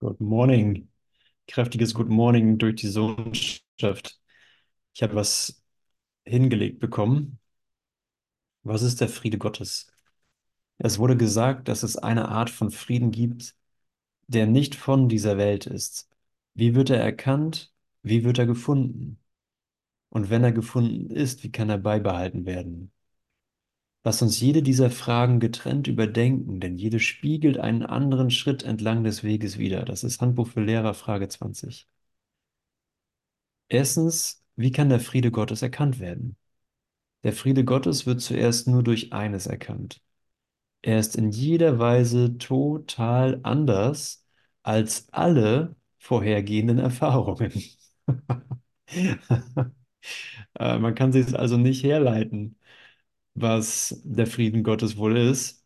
Good morning. Kräftiges Good Morning durch die Sohnschaft. Ich habe was hingelegt bekommen. Was ist der Friede Gottes? Es wurde gesagt, dass es eine Art von Frieden gibt, der nicht von dieser Welt ist. Wie wird er erkannt? Wie wird er gefunden? Und wenn er gefunden ist, wie kann er beibehalten werden? Lass uns jede dieser Fragen getrennt überdenken, denn jede spiegelt einen anderen Schritt entlang des Weges wider. Das ist Handbuch für Lehrer, Frage 20. Erstens, wie kann der Friede Gottes erkannt werden? Der Friede Gottes wird zuerst nur durch eines erkannt. Er ist in jeder Weise total anders als alle vorhergehenden Erfahrungen. Äh, Man kann sich also nicht herleiten, was der Frieden Gottes wohl ist,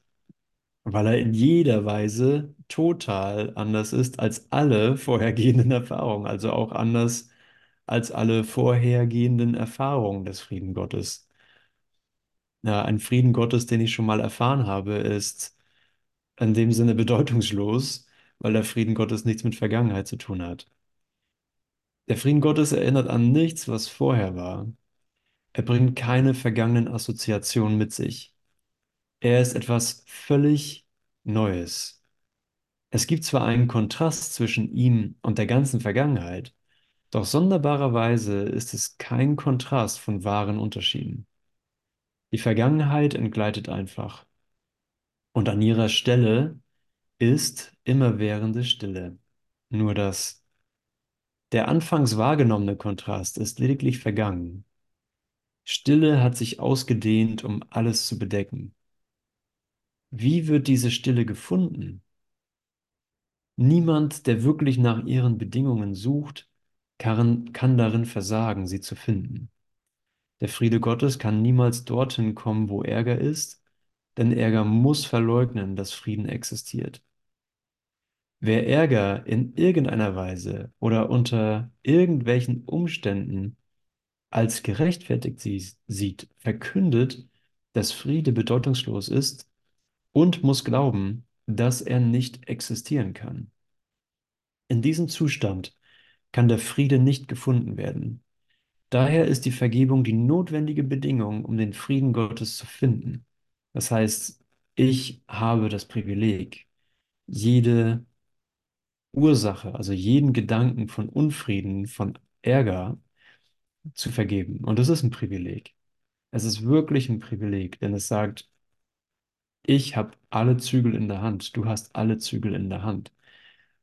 weil er in jeder Weise total anders ist als alle vorhergehenden Erfahrungen, also auch anders als alle vorhergehenden Erfahrungen des Frieden Gottes. Ja, ein Frieden Gottes, den ich schon mal erfahren habe, ist in dem Sinne bedeutungslos, weil der Frieden Gottes nichts mit Vergangenheit zu tun hat. Der Frieden Gottes erinnert an nichts, was vorher war. Er bringt keine vergangenen Assoziationen mit sich. Er ist etwas völlig Neues. Es gibt zwar einen Kontrast zwischen ihm und der ganzen Vergangenheit, doch sonderbarerweise ist es kein Kontrast von wahren Unterschieden. Die Vergangenheit entgleitet einfach. Und an ihrer Stelle ist immerwährende Stille. Nur das. Der anfangs wahrgenommene Kontrast ist lediglich vergangen. Stille hat sich ausgedehnt, um alles zu bedecken. Wie wird diese Stille gefunden? Niemand, der wirklich nach ihren Bedingungen sucht, kann, kann darin versagen, sie zu finden. Der Friede Gottes kann niemals dorthin kommen, wo Ärger ist, denn Ärger muss verleugnen, dass Frieden existiert. Wer Ärger in irgendeiner Weise oder unter irgendwelchen Umständen als gerechtfertigt sieht, verkündet, dass Friede bedeutungslos ist und muss glauben, dass er nicht existieren kann. In diesem Zustand kann der Friede nicht gefunden werden. Daher ist die Vergebung die notwendige Bedingung, um den Frieden Gottes zu finden. Das heißt, ich habe das Privileg, jede Ursache, also jeden Gedanken von Unfrieden, von Ärger zu vergeben. Und das ist ein Privileg. Es ist wirklich ein Privileg, denn es sagt, ich habe alle Zügel in der Hand, du hast alle Zügel in der Hand.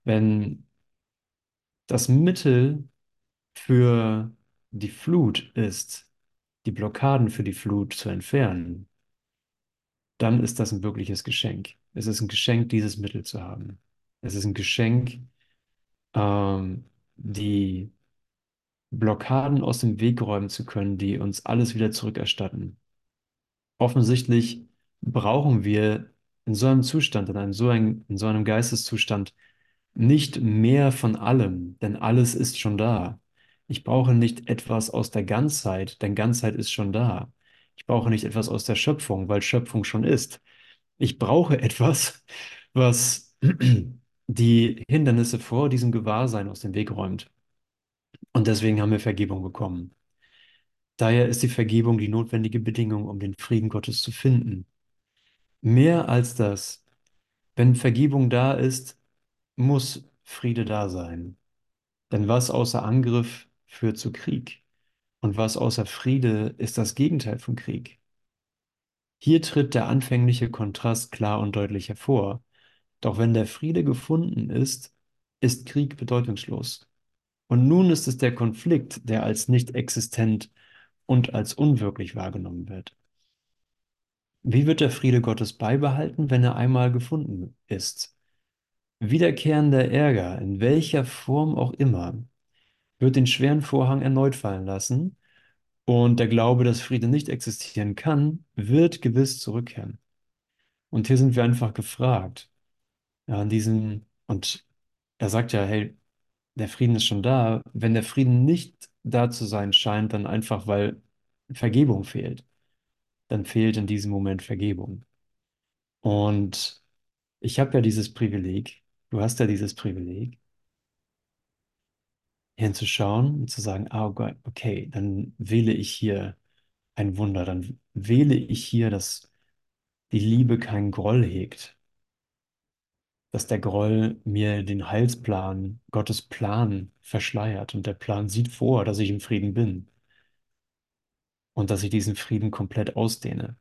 Wenn das Mittel für die Flut ist, die Blockaden für die Flut zu entfernen, dann ist das ein wirkliches Geschenk. Es ist ein Geschenk, dieses Mittel zu haben. Es ist ein Geschenk, ähm, die Blockaden aus dem Weg räumen zu können, die uns alles wieder zurückerstatten. Offensichtlich brauchen wir in so einem Zustand, in einem so, ein, in so einem Geisteszustand, nicht mehr von allem, denn alles ist schon da. Ich brauche nicht etwas aus der Ganzheit, denn Ganzheit ist schon da. Ich brauche nicht etwas aus der Schöpfung, weil Schöpfung schon ist. Ich brauche etwas, was die Hindernisse vor diesem Gewahrsein aus dem Weg räumt. Und deswegen haben wir Vergebung bekommen. Daher ist die Vergebung die notwendige Bedingung, um den Frieden Gottes zu finden. Mehr als das, wenn Vergebung da ist, muss Friede da sein. Denn was außer Angriff führt zu Krieg? Und was außer Friede ist das Gegenteil von Krieg? Hier tritt der anfängliche Kontrast klar und deutlich hervor. Doch wenn der Friede gefunden ist, ist Krieg bedeutungslos. Und nun ist es der Konflikt, der als nicht existent und als unwirklich wahrgenommen wird. Wie wird der Friede Gottes beibehalten, wenn er einmal gefunden ist? Wiederkehrender Ärger, in welcher Form auch immer, wird den schweren Vorhang erneut fallen lassen und der Glaube, dass Friede nicht existieren kann, wird gewiss zurückkehren. Und hier sind wir einfach gefragt. Ja, an diesem, und er sagt ja, hey, der Frieden ist schon da. Wenn der Frieden nicht da zu sein scheint, dann einfach, weil Vergebung fehlt. Dann fehlt in diesem Moment Vergebung. Und ich habe ja dieses Privileg, Du hast ja dieses Privileg, hinzuschauen und zu sagen, ah, oh Gott, okay, dann wähle ich hier ein Wunder, dann wähle ich hier, dass die Liebe keinen Groll hegt, dass der Groll mir den Heilsplan, Gottes Plan verschleiert und der Plan sieht vor, dass ich im Frieden bin und dass ich diesen Frieden komplett ausdehne.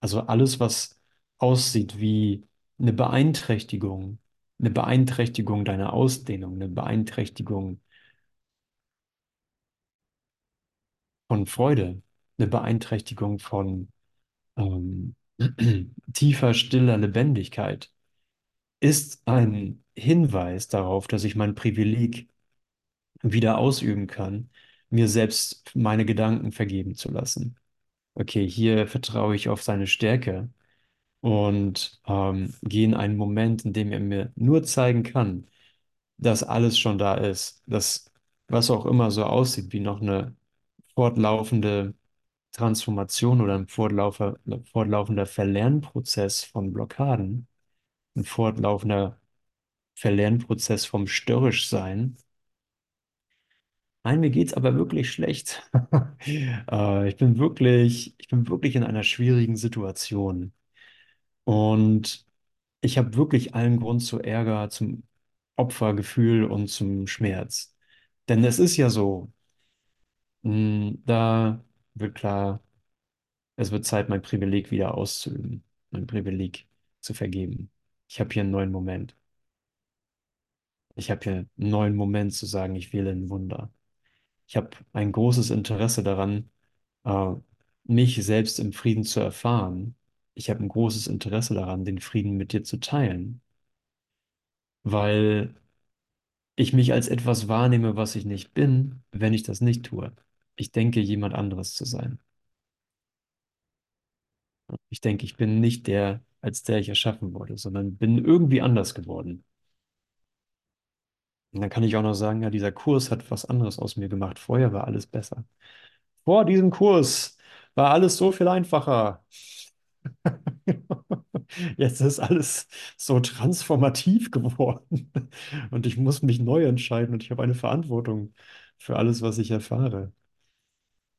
Also alles, was aussieht wie eine Beeinträchtigung, eine Beeinträchtigung deiner Ausdehnung, eine Beeinträchtigung von Freude, eine Beeinträchtigung von ähm, tiefer, stiller Lebendigkeit, ist ein Hinweis darauf, dass ich mein Privileg wieder ausüben kann, mir selbst meine Gedanken vergeben zu lassen. Okay, hier vertraue ich auf seine Stärke und ähm, gehe in einen Moment, in dem er mir nur zeigen kann, dass alles schon da ist, dass was auch immer so aussieht wie noch eine fortlaufende Transformation oder ein fortlaufer, fortlaufender Verlernprozess von Blockaden, ein fortlaufender Verlernprozess vom Störrischsein. Nein, mir geht's aber wirklich schlecht. Äh, ich bin wirklich, ich bin wirklich in einer schwierigen Situation. Und ich habe wirklich allen Grund zu Ärger, zum Opfergefühl und zum Schmerz. Denn es ist ja so, mh, da wird klar, es wird Zeit, mein Privileg wieder auszuüben, mein Privileg zu vergeben. Ich habe hier einen neuen Moment. Ich habe hier einen neuen Moment zu sagen, ich wähle ein Wunder. Ich habe ein großes Interesse daran, äh, mich selbst im Frieden zu erfahren. Ich habe ein großes Interesse daran, den Frieden mit dir zu teilen, weil ich mich als etwas wahrnehme, was ich nicht bin, wenn ich das nicht tue. Ich denke, jemand anderes zu sein. Ich denke, ich bin nicht der, als der ich erschaffen wurde, sondern bin irgendwie anders geworden. Und dann kann ich auch noch sagen, ja, dieser Kurs hat was anderes aus mir gemacht. Vorher war alles besser. Vor diesem Kurs war alles so viel einfacher. Jetzt ist alles so transformativ geworden und ich muss mich neu entscheiden und ich habe eine Verantwortung für alles, was ich erfahre.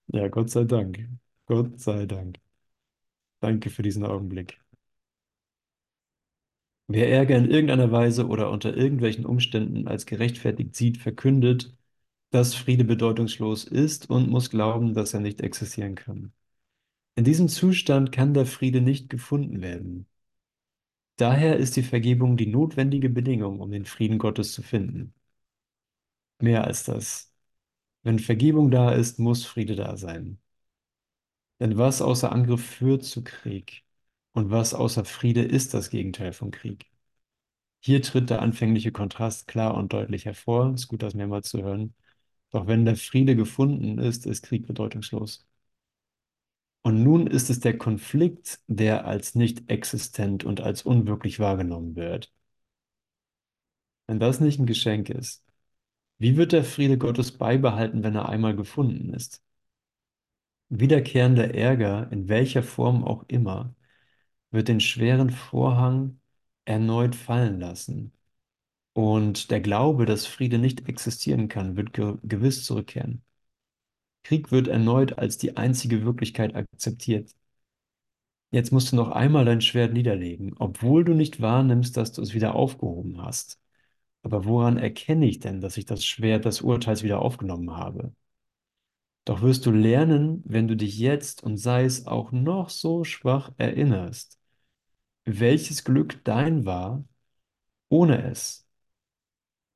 Ja, Gott sei Dank. Gott sei Dank. Danke für diesen Augenblick. Wer Ärger in irgendeiner Weise oder unter irgendwelchen Umständen als gerechtfertigt sieht, verkündet, dass Friede bedeutungslos ist und muss glauben, dass er nicht existieren kann. In diesem Zustand kann der Friede nicht gefunden werden. Daher ist die Vergebung die notwendige Bedingung, um den Frieden Gottes zu finden. Mehr als das. Wenn Vergebung da ist, muss Friede da sein. Denn was außer Angriff führt zu Krieg und was außer Friede ist das Gegenteil von Krieg. Hier tritt der anfängliche Kontrast klar und deutlich hervor. Ist gut, das mehrmals zu hören. Doch wenn der Friede gefunden ist, ist Krieg bedeutungslos. Und nun ist es der Konflikt, der als nicht existent und als unwirklich wahrgenommen wird. Wenn das nicht ein Geschenk ist, wie wird der Friede Gottes beibehalten, wenn er einmal gefunden ist? Wiederkehrender Ärger, in welcher Form auch immer, wird den schweren Vorhang erneut fallen lassen. Und der Glaube, dass Friede nicht existieren kann, wird ge gewiss zurückkehren. Krieg wird erneut als die einzige Wirklichkeit akzeptiert. Jetzt musst du noch einmal dein Schwert niederlegen, obwohl du nicht wahrnimmst, dass du es wieder aufgehoben hast. Aber woran erkenne ich denn, dass ich das Schwert des Urteils wieder aufgenommen habe? Doch wirst du lernen, wenn du dich jetzt und sei es auch noch so schwach erinnerst, welches Glück dein war, ohne es,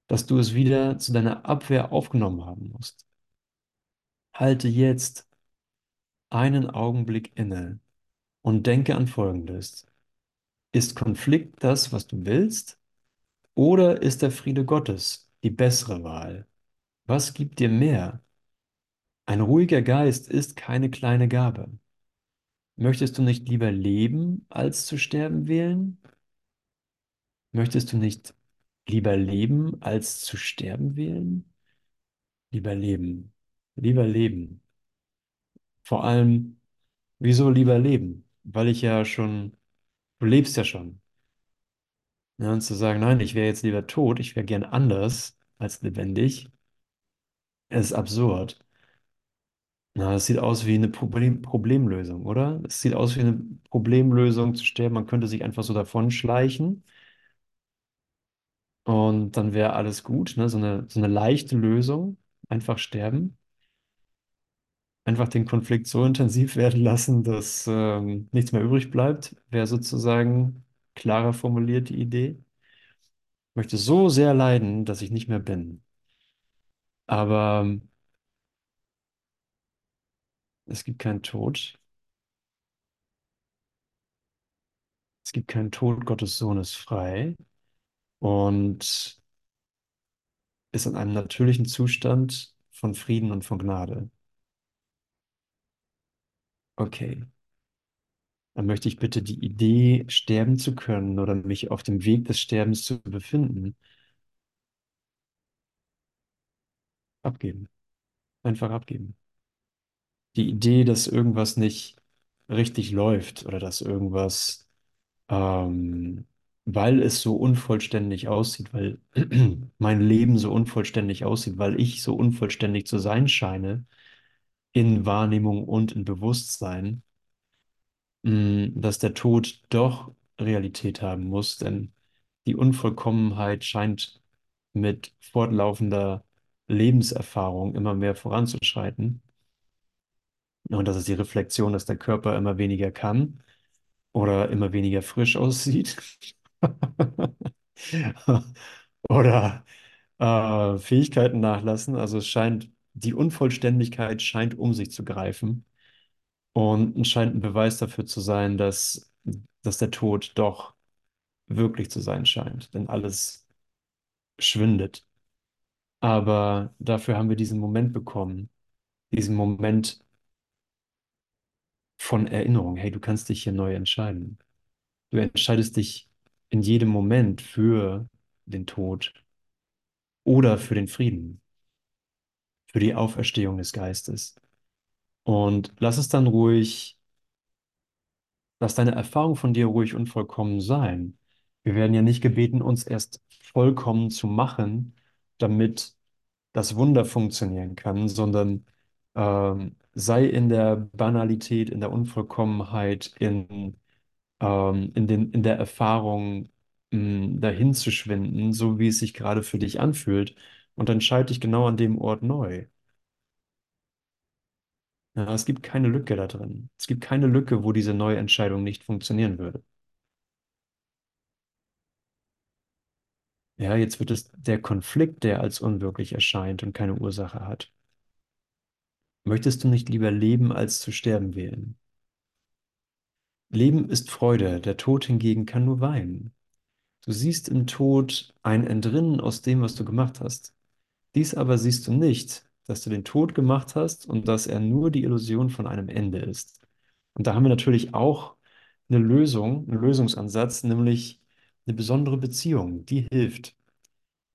dass du es wieder zu deiner Abwehr aufgenommen haben musst. Halte jetzt einen Augenblick inne und denke an Folgendes. Ist Konflikt das, was du willst? Oder ist der Friede Gottes die bessere Wahl? Was gibt dir mehr? Ein ruhiger Geist ist keine kleine Gabe. Möchtest du nicht lieber leben, als zu sterben wählen? Möchtest du nicht lieber leben, als zu sterben wählen? Lieber leben. Lieber leben. Vor allem, wieso lieber leben? Weil ich ja schon, du lebst ja schon. Ja, und zu sagen, nein, ich wäre jetzt lieber tot, ich wäre gern anders als lebendig, ist absurd. Na, das sieht aus wie eine Problem Problemlösung, oder? Es sieht aus wie eine Problemlösung zu sterben. Man könnte sich einfach so davonschleichen und dann wäre alles gut, ne? So eine, so eine leichte Lösung. Einfach sterben. Einfach den Konflikt so intensiv werden lassen, dass ähm, nichts mehr übrig bleibt, wäre sozusagen klarer formuliert die Idee. Ich möchte so sehr leiden, dass ich nicht mehr bin. Aber ähm, es gibt keinen Tod. Es gibt keinen Tod, Gottes Sohn ist frei und ist in einem natürlichen Zustand von Frieden und von Gnade. Okay, dann möchte ich bitte die Idee, sterben zu können oder mich auf dem Weg des Sterbens zu befinden, abgeben. Einfach abgeben. Die Idee, dass irgendwas nicht richtig läuft oder dass irgendwas, ähm, weil es so unvollständig aussieht, weil mein Leben so unvollständig aussieht, weil ich so unvollständig zu sein scheine, in Wahrnehmung und in Bewusstsein, mh, dass der Tod doch Realität haben muss, denn die Unvollkommenheit scheint mit fortlaufender Lebenserfahrung immer mehr voranzuschreiten. Und das ist die Reflexion, dass der Körper immer weniger kann oder immer weniger frisch aussieht. Oder äh, Fähigkeiten nachlassen. Also es scheint, die Unvollständigkeit scheint um sich zu greifen. Und scheint ein Beweis dafür zu sein, dass, dass der Tod doch wirklich zu sein scheint. Denn alles schwindet. Aber dafür haben wir diesen Moment bekommen. Diesen Moment von Erinnerung. Hey, du kannst dich hier neu entscheiden. Du entscheidest dich in jedem Moment für den Tod oder für den Frieden, für die Auferstehung des Geistes. Und lass es dann ruhig, lass deine Erfahrung von dir ruhig unvollkommen sein. Wir werden ja nicht gebeten, uns erst vollkommen zu machen, damit das Wunder funktionieren kann, sondern ähm, sei in der Banalität, in der Unvollkommenheit, in, ähm, in den, in der Erfahrung, mh, dahin zu schwinden, so wie es sich gerade für dich anfühlt. Und dann entscheide dich genau an dem Ort neu. Ja, es gibt keine Lücke da drin. Es gibt keine Lücke, wo diese neue Entscheidung nicht funktionieren würde. Ja, jetzt wird es der Konflikt, der als unwirklich erscheint und keine Ursache hat. Möchtest du nicht lieber leben, als zu sterben wählen? Leben ist Freude, der Tod hingegen kann nur weinen. Du siehst im Tod ein Entrinnen aus dem, was du gemacht hast. Dies aber siehst du nicht, dass du den Tod gemacht hast und dass er nur die Illusion von einem Ende ist. Und da haben wir natürlich auch eine Lösung, einen Lösungsansatz, nämlich eine besondere Beziehung, die hilft.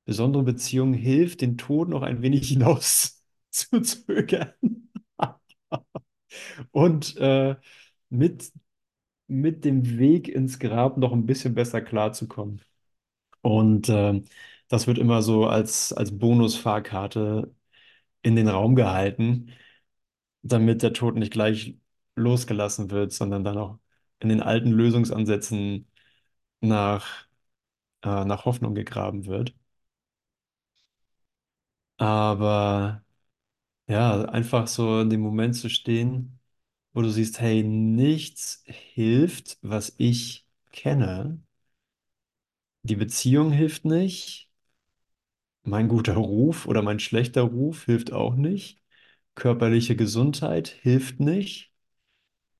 Besondere Beziehung hilft, den Tod noch ein wenig hinaus zu zögern und äh, mit, mit dem Weg ins Grab noch ein bisschen besser klarzukommen. Und äh, das wird immer so als, als Bonusfahrkarte in den Raum gehalten, damit der Tod nicht gleich losgelassen wird, sondern dann auch in den alten Lösungsansätzen nach, äh, nach Hoffnung gegraben wird. Aber ja, einfach so in dem Moment zu stehen, wo du siehst, hey, nichts hilft, was ich kenne. Die Beziehung hilft nicht. Mein guter Ruf oder mein schlechter Ruf hilft auch nicht. Körperliche Gesundheit hilft nicht.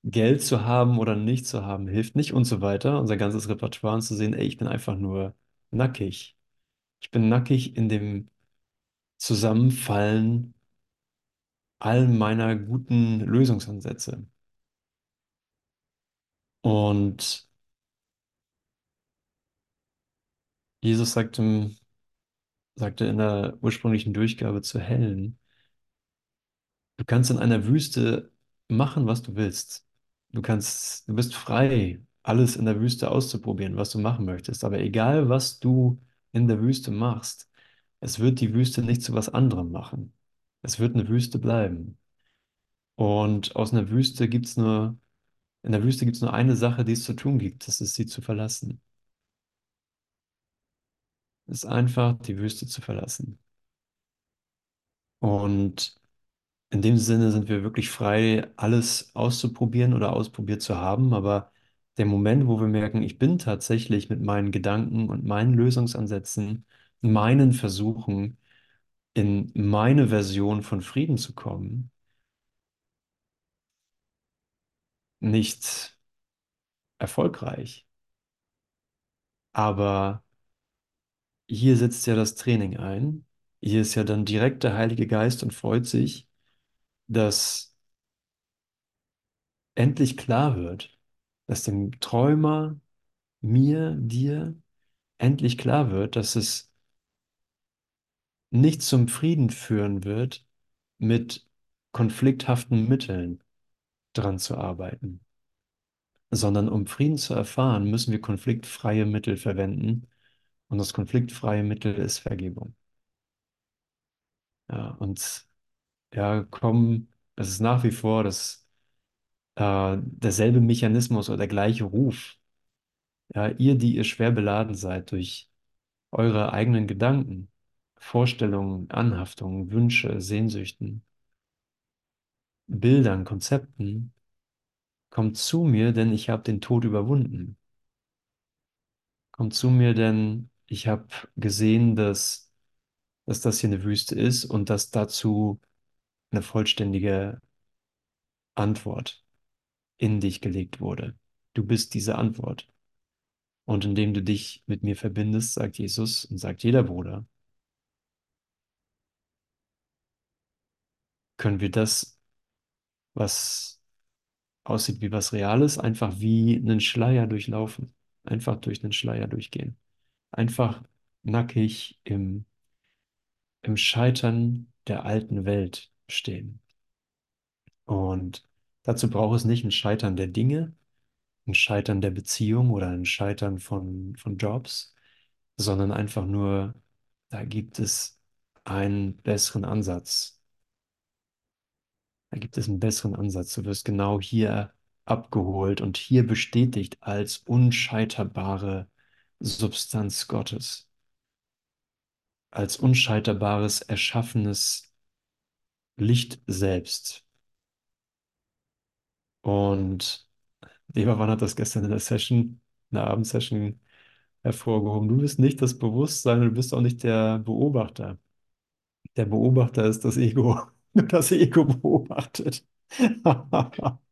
Geld zu haben oder nicht zu haben hilft nicht und so weiter. Unser ganzes Repertoire und zu sehen, ey, ich bin einfach nur nackig. Ich bin nackig in dem Zusammenfallen all meiner guten Lösungsansätze. Und Jesus sagte, sagte in der ursprünglichen Durchgabe zu Helen, du kannst in einer Wüste machen, was du willst. Du kannst, du bist frei, alles in der Wüste auszuprobieren, was du machen möchtest. Aber egal, was du in der Wüste machst, es wird die Wüste nicht zu was anderem machen. Es wird eine Wüste bleiben. Und aus einer Wüste gibt es nur, in der Wüste gibt es nur eine Sache, die es zu tun gibt, das ist sie zu verlassen. Es ist einfach, die Wüste zu verlassen. Und in dem Sinne sind wir wirklich frei, alles auszuprobieren oder ausprobiert zu haben. Aber der Moment, wo wir merken, ich bin tatsächlich mit meinen Gedanken und meinen Lösungsansätzen, meinen Versuchen, in meine Version von Frieden zu kommen, nicht erfolgreich. Aber hier setzt ja das Training ein. Hier ist ja dann direkt der Heilige Geist und freut sich, dass endlich klar wird, dass dem Träumer, mir, dir, endlich klar wird, dass es nicht zum Frieden führen wird, mit konflikthaften Mitteln dran zu arbeiten, sondern um Frieden zu erfahren, müssen wir konfliktfreie Mittel verwenden. Und das konfliktfreie Mittel ist Vergebung. Ja, und ja, komm, es ist nach wie vor das, äh, derselbe Mechanismus oder der gleiche Ruf. Ja, ihr, die ihr schwer beladen seid durch eure eigenen Gedanken, Vorstellungen, Anhaftungen, Wünsche, Sehnsüchten, Bildern, Konzepten, kommt zu mir, denn ich habe den Tod überwunden. Kommt zu mir, denn ich habe gesehen, dass, dass das hier eine Wüste ist und dass dazu eine vollständige Antwort in dich gelegt wurde. Du bist diese Antwort. Und indem du dich mit mir verbindest, sagt Jesus und sagt jeder Bruder, können wir das, was aussieht wie was Reales, einfach wie einen Schleier durchlaufen. Einfach durch einen Schleier durchgehen. Einfach nackig im, im Scheitern der alten Welt stehen. Und dazu braucht es nicht ein Scheitern der Dinge, ein Scheitern der Beziehung oder ein Scheitern von, von Jobs, sondern einfach nur, da gibt es einen besseren Ansatz. Da gibt es einen besseren Ansatz. Du wirst genau hier abgeholt und hier bestätigt als unscheiterbare Substanz Gottes, als unscheiterbares, erschaffenes Licht selbst. Und Lebermann hat das gestern in der Session, in der Abendsession hervorgehoben. Du bist nicht das Bewusstsein, du bist auch nicht der Beobachter. Der Beobachter ist das Ego. Nur das Ego beobachtet.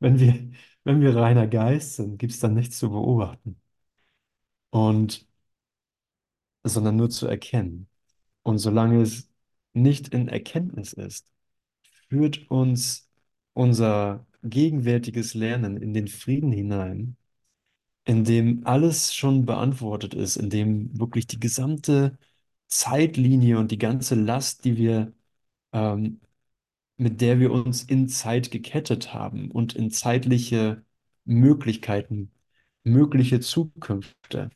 Wenn wir, wenn wir reiner Geist sind, gibt es dann nichts zu beobachten. Und, sondern nur zu erkennen. Und solange es nicht in Erkenntnis ist, führt uns unser gegenwärtiges Lernen in den Frieden hinein, in dem alles schon beantwortet ist, in dem wirklich die gesamte Zeitlinie und die ganze Last, die wir, ähm, mit der wir uns in Zeit gekettet haben und in zeitliche Möglichkeiten, mögliche Zukünfte,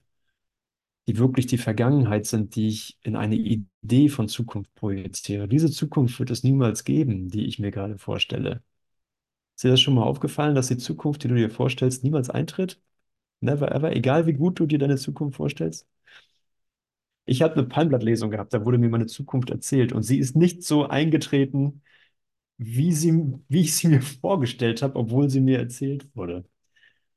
die wirklich die Vergangenheit sind, die ich in eine Idee von Zukunft projiziere. Diese Zukunft wird es niemals geben, die ich mir gerade vorstelle. Ist dir das schon mal aufgefallen, dass die Zukunft, die du dir vorstellst, niemals eintritt? Never ever, egal wie gut du dir deine Zukunft vorstellst? Ich habe eine Palmblattlesung gehabt, da wurde mir meine Zukunft erzählt und sie ist nicht so eingetreten, wie sie, wie ich sie mir vorgestellt habe, obwohl sie mir erzählt wurde.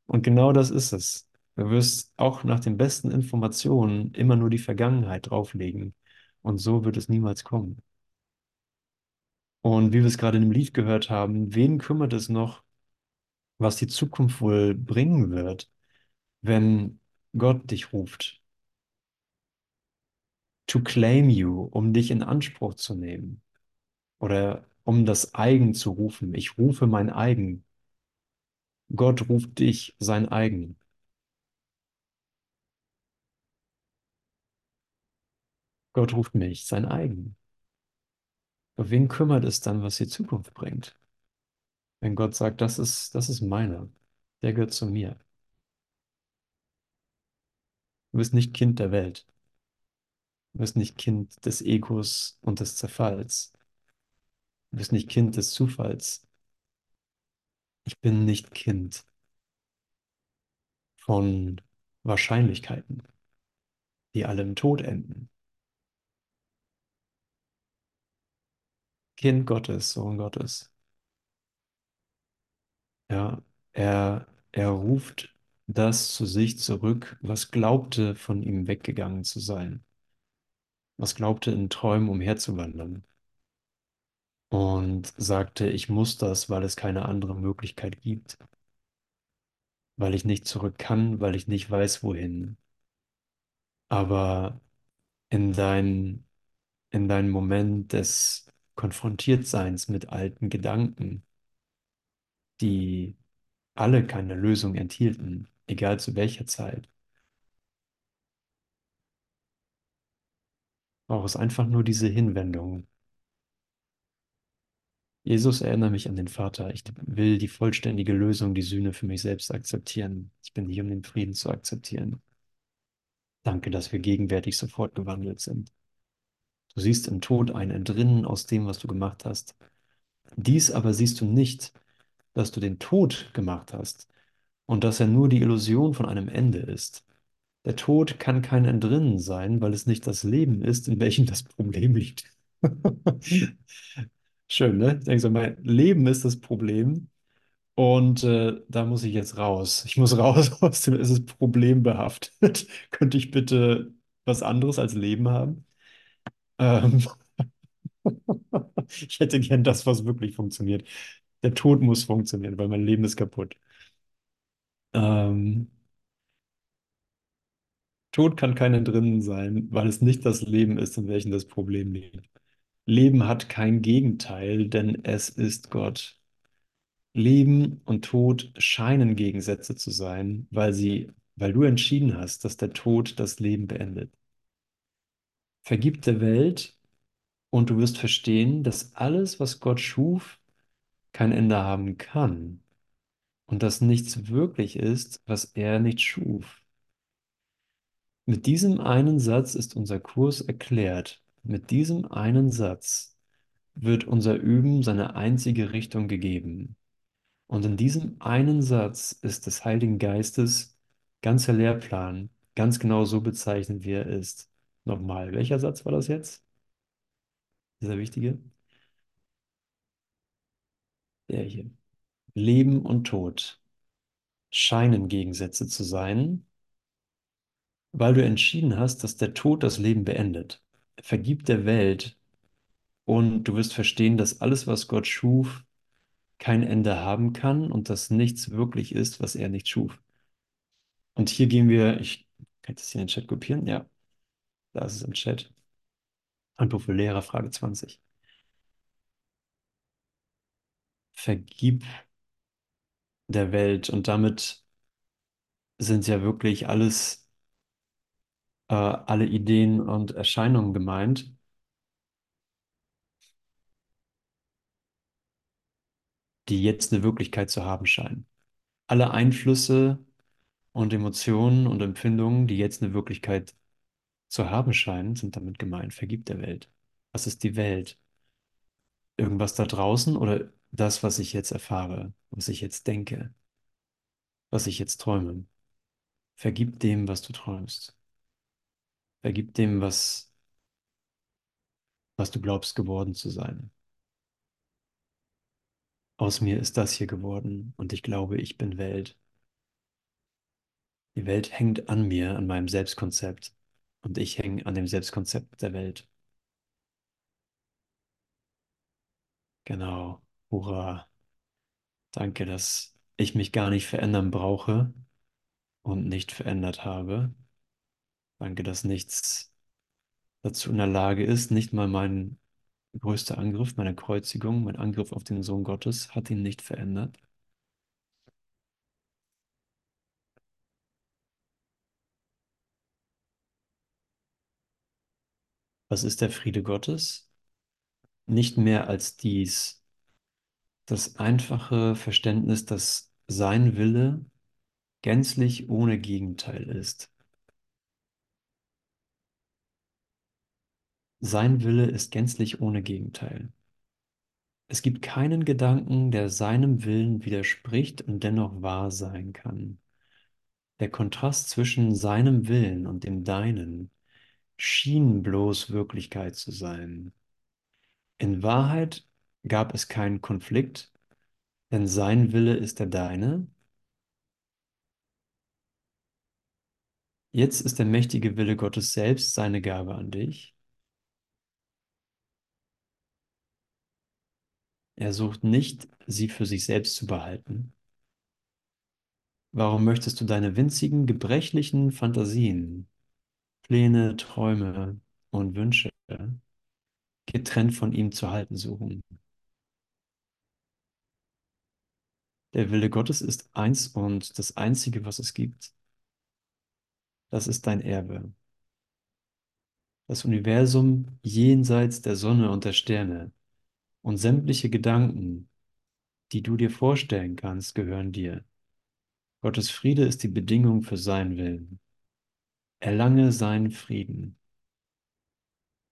Und genau das ist es. Du wirst auch nach den besten Informationen immer nur die Vergangenheit drauflegen. Und so wird es niemals kommen. Und wie wir es gerade in dem Lied gehört haben, wen kümmert es noch, was die Zukunft wohl bringen wird, wenn Gott dich ruft? To claim you, um dich in Anspruch zu nehmen. Oder um das Eigen zu rufen. Ich rufe mein Eigen. Gott ruft dich sein Eigen. Gott ruft mich sein Eigen. Aber wen kümmert es dann, was die Zukunft bringt? Wenn Gott sagt, das ist, das ist meiner, der gehört zu mir. Du bist nicht Kind der Welt. Du bist nicht Kind des Egos und des Zerfalls. Du bist nicht Kind des Zufalls. Ich bin nicht Kind von Wahrscheinlichkeiten, die alle im Tod enden. Kind Gottes, Sohn Gottes. Ja, er, er ruft das zu sich zurück, was glaubte, von ihm weggegangen zu sein, was glaubte, in Träumen umherzuwandern und sagte, ich muss das, weil es keine andere Möglichkeit gibt, weil ich nicht zurück kann, weil ich nicht weiß, wohin. Aber in dein, in deinem Moment des Konfrontiertseins mit alten Gedanken, die alle keine Lösung enthielten, egal zu welcher Zeit, braucht es einfach nur diese Hinwendung. Jesus, erinnere mich an den Vater. Ich will die vollständige Lösung, die Sühne für mich selbst akzeptieren. Ich bin hier, um den Frieden zu akzeptieren. Danke, dass wir gegenwärtig sofort gewandelt sind. Du siehst im Tod ein Entrinnen aus dem, was du gemacht hast. Dies aber siehst du nicht, dass du den Tod gemacht hast und dass er nur die Illusion von einem Ende ist. Der Tod kann kein Entrinnen sein, weil es nicht das Leben ist, in welchem das Problem liegt. Schön, ne? Ich denke so, mein Leben ist das Problem und äh, da muss ich jetzt raus. Ich muss raus aus dem, es ist problembehaftet. Könnte ich bitte was anderes als Leben haben? Ähm, ich hätte gern das, was wirklich funktioniert. Der Tod muss funktionieren, weil mein Leben ist kaputt. Ähm, Tod kann keine drinnen sein, weil es nicht das Leben ist, in welchem das Problem liegt. Leben hat kein Gegenteil, denn es ist Gott. Leben und Tod scheinen Gegensätze zu sein, weil sie, weil du entschieden hast, dass der Tod das Leben beendet. Vergib der Welt und du wirst verstehen, dass alles, was Gott schuf, kein Ende haben kann und dass nichts wirklich ist, was er nicht schuf. Mit diesem einen Satz ist unser Kurs erklärt. Mit diesem einen Satz wird unser Üben seine einzige Richtung gegeben. Und in diesem einen Satz ist des Heiligen Geistes ganzer Lehrplan ganz genau so bezeichnet, wie er ist. Nochmal, welcher Satz war das jetzt? Dieser wichtige? Der hier. Leben und Tod scheinen Gegensätze zu sein, weil du entschieden hast, dass der Tod das Leben beendet. Vergib der Welt und du wirst verstehen, dass alles, was Gott schuf, kein Ende haben kann und dass nichts wirklich ist, was er nicht schuf. Und hier gehen wir, ich kann das hier in den Chat kopieren, ja, da ist es im Chat. Handbuch für Lehrer, Frage 20. Vergib der Welt und damit sind ja wirklich alles, äh, alle Ideen und Erscheinungen gemeint, die jetzt eine Wirklichkeit zu haben scheinen. Alle Einflüsse und Emotionen und Empfindungen, die jetzt eine Wirklichkeit zu haben scheinen, sind damit gemeint. Vergib der Welt. Was ist die Welt? Irgendwas da draußen oder das, was ich jetzt erfahre, was ich jetzt denke, was ich jetzt träume? Vergib dem, was du träumst. Vergib dem, was, was du glaubst geworden zu sein. Aus mir ist das hier geworden und ich glaube, ich bin Welt. Die Welt hängt an mir, an meinem Selbstkonzept und ich hänge an dem Selbstkonzept der Welt. Genau. Hurra. Danke, dass ich mich gar nicht verändern brauche und nicht verändert habe. Danke, dass nichts dazu in der Lage ist, nicht mal mein größter Angriff, meine Kreuzigung, mein Angriff auf den Sohn Gottes, hat ihn nicht verändert. Was ist der Friede Gottes? Nicht mehr als dies, das einfache Verständnis, dass sein Wille gänzlich ohne Gegenteil ist. Sein Wille ist gänzlich ohne Gegenteil. Es gibt keinen Gedanken, der seinem Willen widerspricht und dennoch wahr sein kann. Der Kontrast zwischen seinem Willen und dem deinen schien bloß Wirklichkeit zu sein. In Wahrheit gab es keinen Konflikt, denn sein Wille ist der deine. Jetzt ist der mächtige Wille Gottes selbst seine Gabe an dich. Er sucht nicht, sie für sich selbst zu behalten. Warum möchtest du deine winzigen, gebrechlichen Fantasien, Pläne, Träume und Wünsche getrennt von ihm zu halten suchen? Der Wille Gottes ist eins und das Einzige, was es gibt. Das ist dein Erbe. Das Universum jenseits der Sonne und der Sterne und sämtliche Gedanken, die du dir vorstellen kannst, gehören dir. Gottes Friede ist die Bedingung für seinen Willen. Erlange seinen Frieden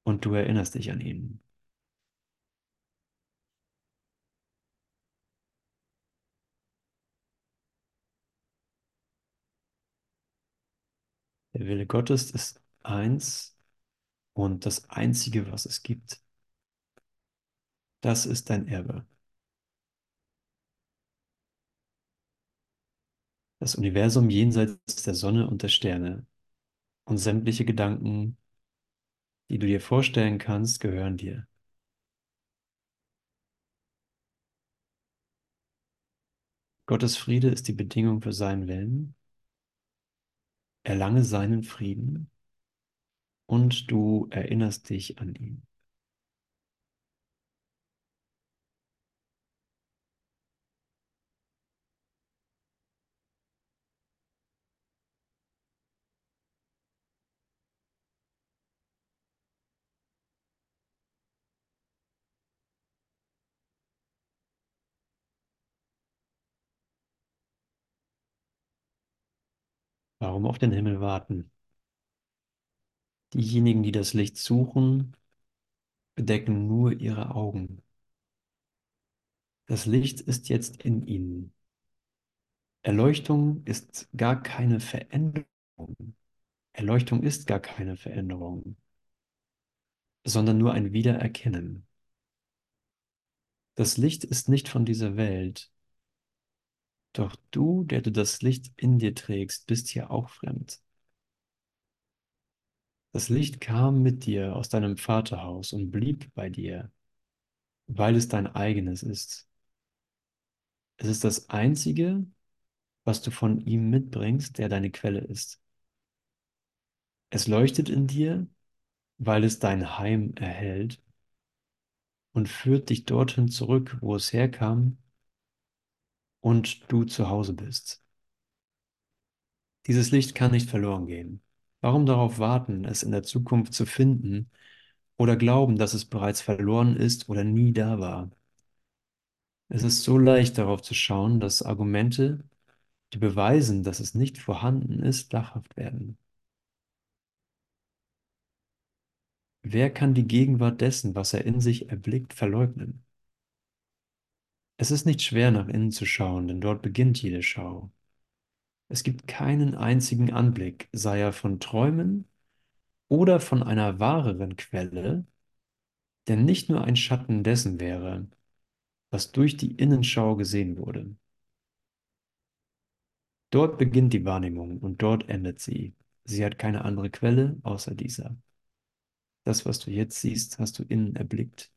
und du erinnerst dich an ihn. Der Wille Gottes ist eins und das Einzige, was es gibt. Das ist dein Erbe. Das Universum jenseits der Sonne und der Sterne und sämtliche Gedanken, die du dir vorstellen kannst, gehören dir. Gottes Friede ist die Bedingung für seinen Willen. Erlange seinen Frieden und du erinnerst dich an ihn. Warum auf den Himmel warten? Diejenigen, die das Licht suchen, bedecken nur ihre Augen. Das Licht ist jetzt in ihnen. Erleuchtung ist gar keine Veränderung. Erleuchtung ist gar keine Veränderung, sondern nur ein Wiedererkennen. Das Licht ist nicht von dieser Welt, doch du, der du das Licht in dir trägst, bist hier auch fremd. Das Licht kam mit dir aus deinem Vaterhaus und blieb bei dir, weil es dein eigenes ist. Es ist das Einzige, was du von ihm mitbringst, der deine Quelle ist. Es leuchtet in dir, weil es dein Heim erhält und führt dich dorthin zurück, wo es herkam und du zu Hause bist. Dieses Licht kann nicht verloren gehen. Warum darauf warten, es in der Zukunft zu finden oder glauben, dass es bereits verloren ist oder nie da war? Es ist so leicht darauf zu schauen, dass Argumente, die beweisen, dass es nicht vorhanden ist, lachhaft werden. Wer kann die Gegenwart dessen, was er in sich erblickt, verleugnen? Es ist nicht schwer, nach innen zu schauen, denn dort beginnt jede Schau. Es gibt keinen einzigen Anblick, sei er von Träumen oder von einer wahreren Quelle, der nicht nur ein Schatten dessen wäre, was durch die Innenschau gesehen wurde. Dort beginnt die Wahrnehmung und dort endet sie. Sie hat keine andere Quelle außer dieser. Das, was du jetzt siehst, hast du innen erblickt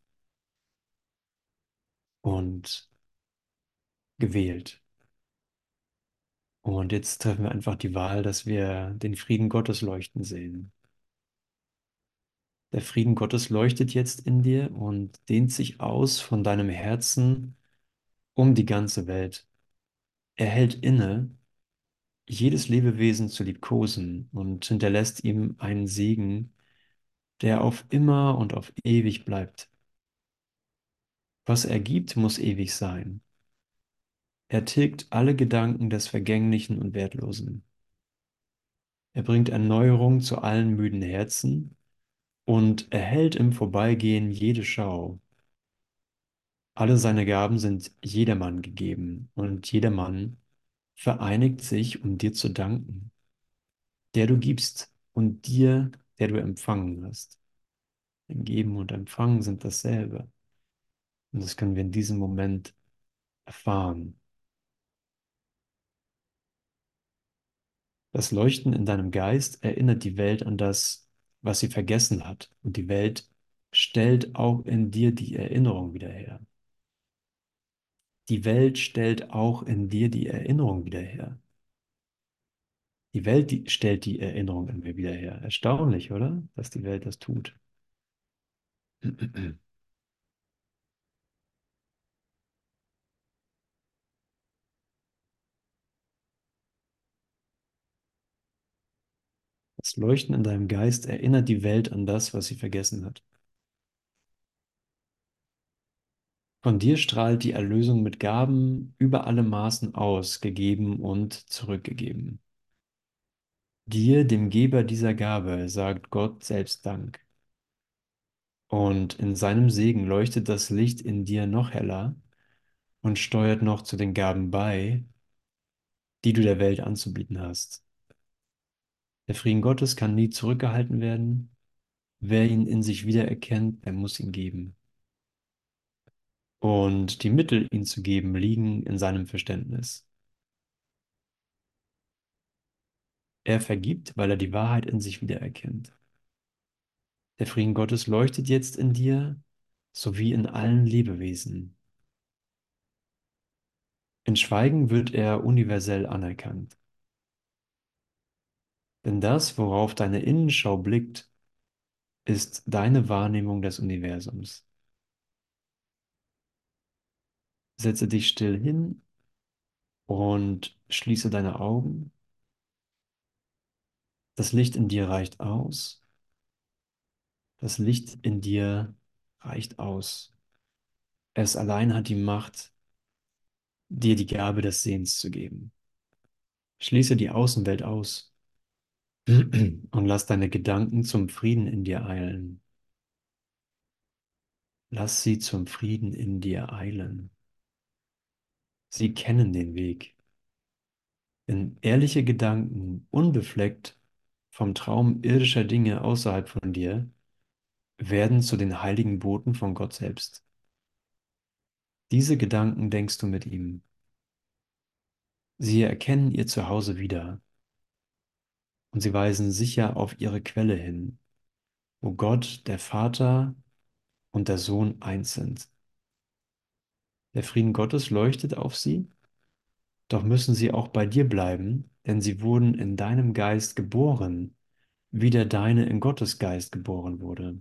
und gewählt. Und jetzt treffen wir einfach die Wahl, dass wir den Frieden Gottes leuchten sehen. Der Frieden Gottes leuchtet jetzt in dir und dehnt sich aus von deinem Herzen um die ganze Welt. Er hält inne, jedes Lebewesen zu liebkosen und hinterlässt ihm einen Segen, der auf immer und auf ewig bleibt. Was er gibt, muss ewig sein. Er tilgt alle Gedanken des Vergänglichen und Wertlosen. Er bringt Erneuerung zu allen müden Herzen und erhält im Vorbeigehen jede Schau. Alle seine Gaben sind jedermann gegeben und jedermann vereinigt sich, um dir zu danken, der du gibst und dir, der du empfangen hast. Denn Geben und Empfangen sind dasselbe. Und das können wir in diesem Moment erfahren. Das Leuchten in deinem Geist erinnert die Welt an das, was sie vergessen hat. Und die Welt stellt auch in dir die Erinnerung wieder her. Die Welt stellt auch in dir die Erinnerung wieder her. Die Welt die, stellt die Erinnerung in mir wieder her. Erstaunlich, oder? Dass die Welt das tut. Leuchten in deinem Geist erinnert die Welt an das, was sie vergessen hat. Von dir strahlt die Erlösung mit Gaben über alle Maßen aus, gegeben und zurückgegeben. Dir, dem Geber dieser Gabe, sagt Gott selbst Dank. Und in seinem Segen leuchtet das Licht in dir noch heller und steuert noch zu den Gaben bei, die du der Welt anzubieten hast. Der Frieden Gottes kann nie zurückgehalten werden. Wer ihn in sich wiedererkennt, der muss ihn geben. Und die Mittel, ihn zu geben, liegen in seinem Verständnis. Er vergibt, weil er die Wahrheit in sich wiedererkennt. Der Frieden Gottes leuchtet jetzt in dir sowie in allen Lebewesen. In Schweigen wird er universell anerkannt. Denn das, worauf deine Innenschau blickt, ist deine Wahrnehmung des Universums. Setze dich still hin und schließe deine Augen. Das Licht in dir reicht aus. Das Licht in dir reicht aus. Es allein hat die Macht, dir die Gabe des Sehens zu geben. Schließe die Außenwelt aus und lass deine Gedanken zum Frieden in dir eilen. Lass sie zum Frieden in dir eilen. Sie kennen den Weg. Denn ehrliche Gedanken, unbefleckt vom Traum irdischer Dinge außerhalb von dir, werden zu den heiligen Boten von Gott selbst. Diese Gedanken denkst du mit ihm. Sie erkennen ihr Zuhause wieder und sie weisen sicher auf ihre Quelle hin, wo Gott, der Vater und der Sohn eins sind. Der Frieden Gottes leuchtet auf sie, doch müssen sie auch bei dir bleiben, denn sie wurden in deinem Geist geboren, wie der deine in Gottes Geist geboren wurde.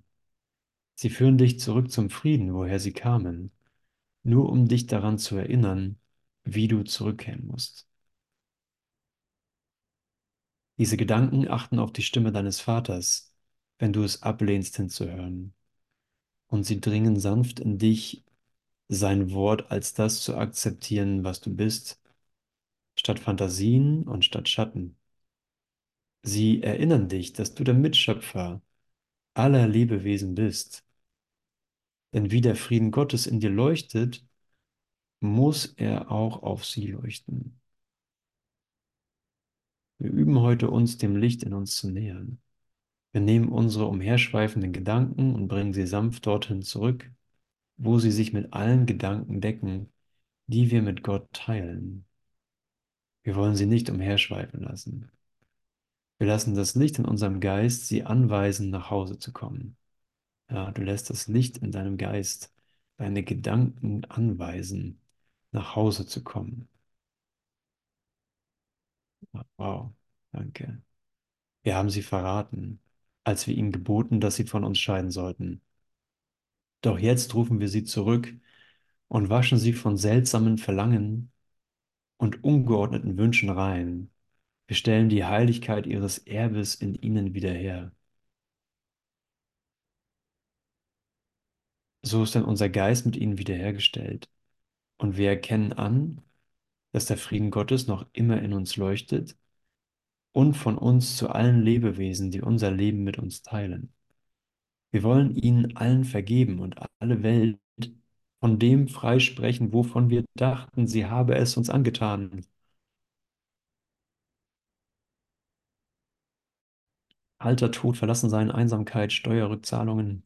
Sie führen dich zurück zum Frieden, woher sie kamen, nur um dich daran zu erinnern, wie du zurückkehren musst. Diese Gedanken achten auf die Stimme deines Vaters, wenn du es ablehnst hinzuhören. Und sie dringen sanft in dich, sein Wort als das zu akzeptieren, was du bist, statt Fantasien und statt Schatten. Sie erinnern dich, dass du der Mitschöpfer aller Lebewesen bist. Denn wie der Frieden Gottes in dir leuchtet, muss er auch auf sie leuchten. Wir üben heute uns dem Licht in uns zu nähern. Wir nehmen unsere umherschweifenden Gedanken und bringen sie sanft dorthin zurück, wo sie sich mit allen Gedanken decken, die wir mit Gott teilen. Wir wollen sie nicht umherschweifen lassen. Wir lassen das Licht in unserem Geist sie anweisen, nach Hause zu kommen. Ja, du lässt das Licht in deinem Geist deine Gedanken anweisen, nach Hause zu kommen. Wow, danke. Wir haben sie verraten, als wir ihnen geboten, dass sie von uns scheiden sollten. Doch jetzt rufen wir sie zurück und waschen sie von seltsamen Verlangen und ungeordneten Wünschen rein. Wir stellen die Heiligkeit ihres Erbes in ihnen wieder her. So ist dann unser Geist mit ihnen wiederhergestellt. Und wir erkennen an, dass der Frieden Gottes noch immer in uns leuchtet und von uns zu allen Lebewesen, die unser Leben mit uns teilen. Wir wollen ihnen allen vergeben und alle Welt von dem freisprechen, wovon wir dachten, sie habe es uns angetan. Alter Tod, verlassen sein, Einsamkeit, Steuerrückzahlungen.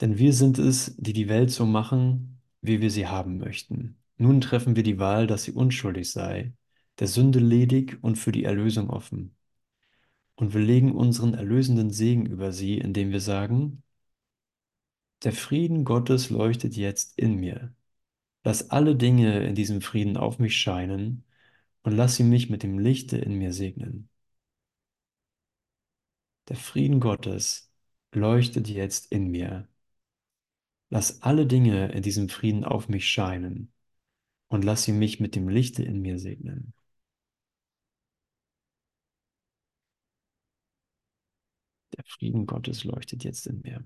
Denn wir sind es, die die Welt so machen, wie wir sie haben möchten. Nun treffen wir die Wahl, dass sie unschuldig sei, der Sünde ledig und für die Erlösung offen. Und wir legen unseren erlösenden Segen über sie, indem wir sagen, der Frieden Gottes leuchtet jetzt in mir. Lass alle Dinge in diesem Frieden auf mich scheinen und lass sie mich mit dem Lichte in mir segnen. Der Frieden Gottes leuchtet jetzt in mir. Lass alle Dinge in diesem Frieden auf mich scheinen und lass sie mich mit dem Lichte in mir segnen. Der Frieden Gottes leuchtet jetzt in mir.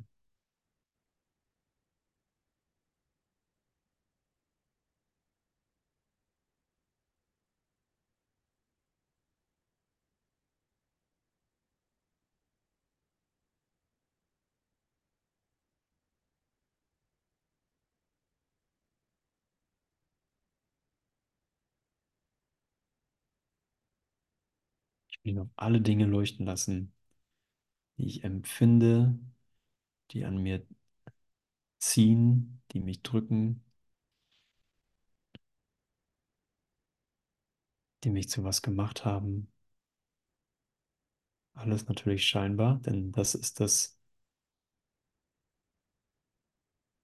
Ich will auf alle Dinge leuchten lassen, die ich empfinde, die an mir ziehen, die mich drücken, die mich zu was gemacht haben. Alles natürlich scheinbar, denn das ist das,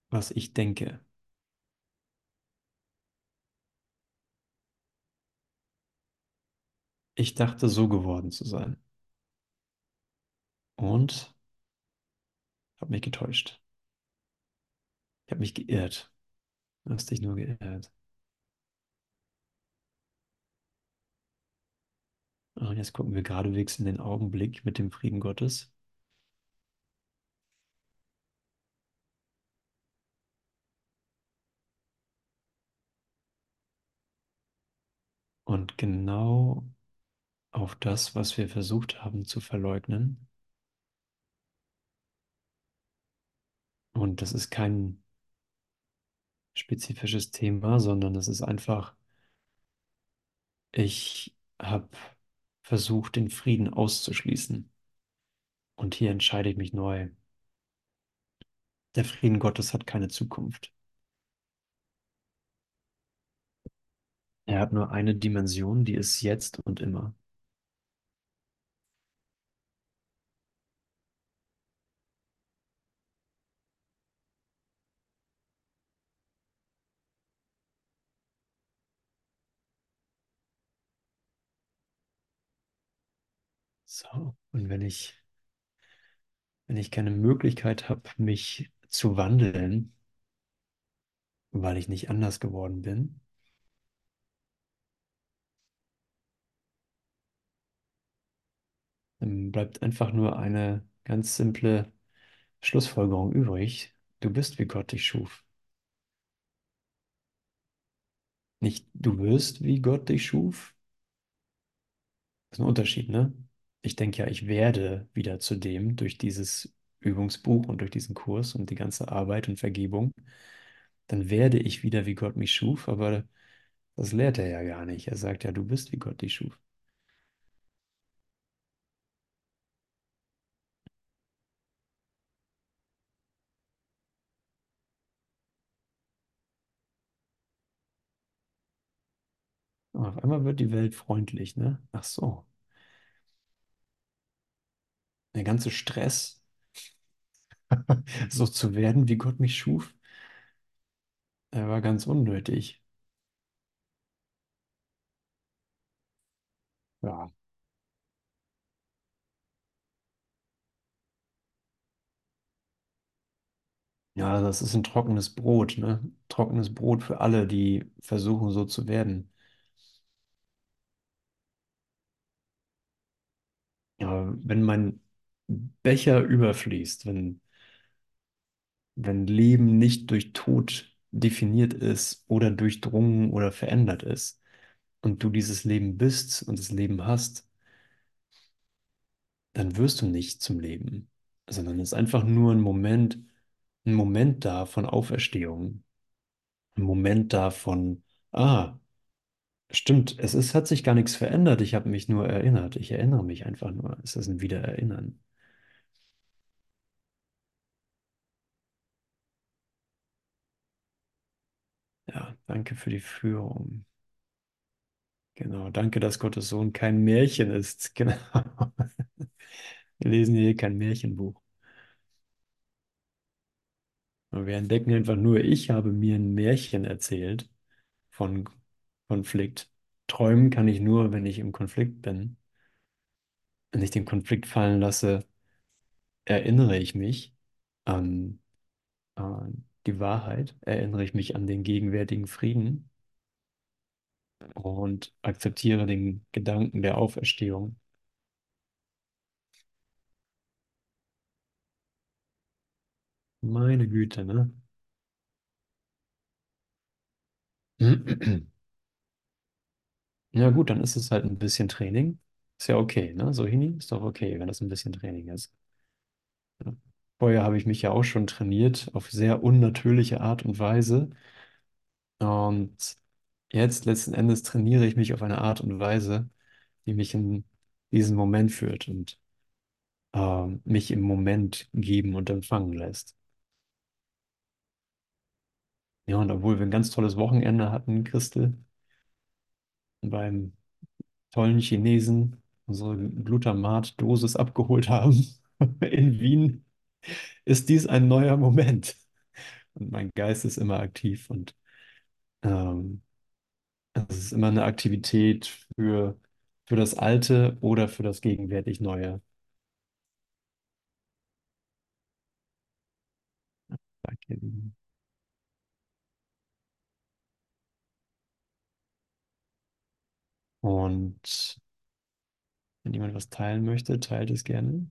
was ich denke. Ich dachte, so geworden zu sein. Und habe mich getäuscht. Ich habe mich geirrt. Du hast dich nur geirrt. Und jetzt gucken wir geradewegs in den Augenblick mit dem Frieden Gottes. Und genau auf das, was wir versucht haben zu verleugnen. Und das ist kein spezifisches Thema, sondern es ist einfach, ich habe versucht, den Frieden auszuschließen. Und hier entscheide ich mich neu. Der Frieden Gottes hat keine Zukunft. Er hat nur eine Dimension, die ist jetzt und immer. So, und wenn ich, wenn ich keine Möglichkeit habe, mich zu wandeln, weil ich nicht anders geworden bin, dann bleibt einfach nur eine ganz simple Schlussfolgerung übrig. Du bist, wie Gott dich schuf. Nicht du wirst, wie Gott dich schuf. Das ist ein Unterschied, ne? Ich denke ja, ich werde wieder zu dem durch dieses Übungsbuch und durch diesen Kurs und die ganze Arbeit und Vergebung. Dann werde ich wieder, wie Gott mich schuf, aber das lehrt er ja gar nicht. Er sagt ja, du bist, wie Gott dich schuf. Auf einmal wird die Welt freundlich, ne? Ach so. Der ganze Stress, so zu werden, wie Gott mich schuf, der war ganz unnötig. Ja. Ja, das ist ein trockenes Brot, ne? Trockenes Brot für alle, die versuchen, so zu werden. Ja, wenn mein Becher überfließt, wenn, wenn Leben nicht durch Tod definiert ist oder durchdrungen oder verändert ist und du dieses Leben bist und das Leben hast, dann wirst du nicht zum Leben. sondern es ist einfach nur ein Moment, ein Moment da von Auferstehung, ein Moment da von, ah, stimmt, es ist, hat sich gar nichts verändert, ich habe mich nur erinnert, ich erinnere mich einfach nur, es ist ein Wiedererinnern. Ja, danke für die Führung. Genau, danke, dass Gottes Sohn kein Märchen ist. Genau. Wir lesen hier kein Märchenbuch. Und wir entdecken einfach nur, ich habe mir ein Märchen erzählt von Konflikt. Träumen kann ich nur, wenn ich im Konflikt bin. Wenn ich den Konflikt fallen lasse, erinnere ich mich an, an die Wahrheit, erinnere ich mich an den gegenwärtigen Frieden und akzeptiere den Gedanken der Auferstehung. Meine Güte, ne? Ja gut, dann ist es halt ein bisschen Training. Ist ja okay, ne? So Hini, ist doch okay, wenn das ein bisschen Training ist. Ja. Vorher habe ich mich ja auch schon trainiert auf sehr unnatürliche Art und Weise. Und jetzt letzten Endes trainiere ich mich auf eine Art und Weise, die mich in diesen Moment führt und ähm, mich im Moment geben und empfangen lässt. Ja, und obwohl wir ein ganz tolles Wochenende hatten, Christel, beim tollen Chinesen unsere Glutamat-Dosis abgeholt haben in Wien, ist dies ein neuer Moment. Und mein Geist ist immer aktiv und ähm, es ist immer eine Aktivität für, für das Alte oder für das gegenwärtig Neue. Danke, Lieben. Und wenn jemand was teilen möchte, teilt es gerne.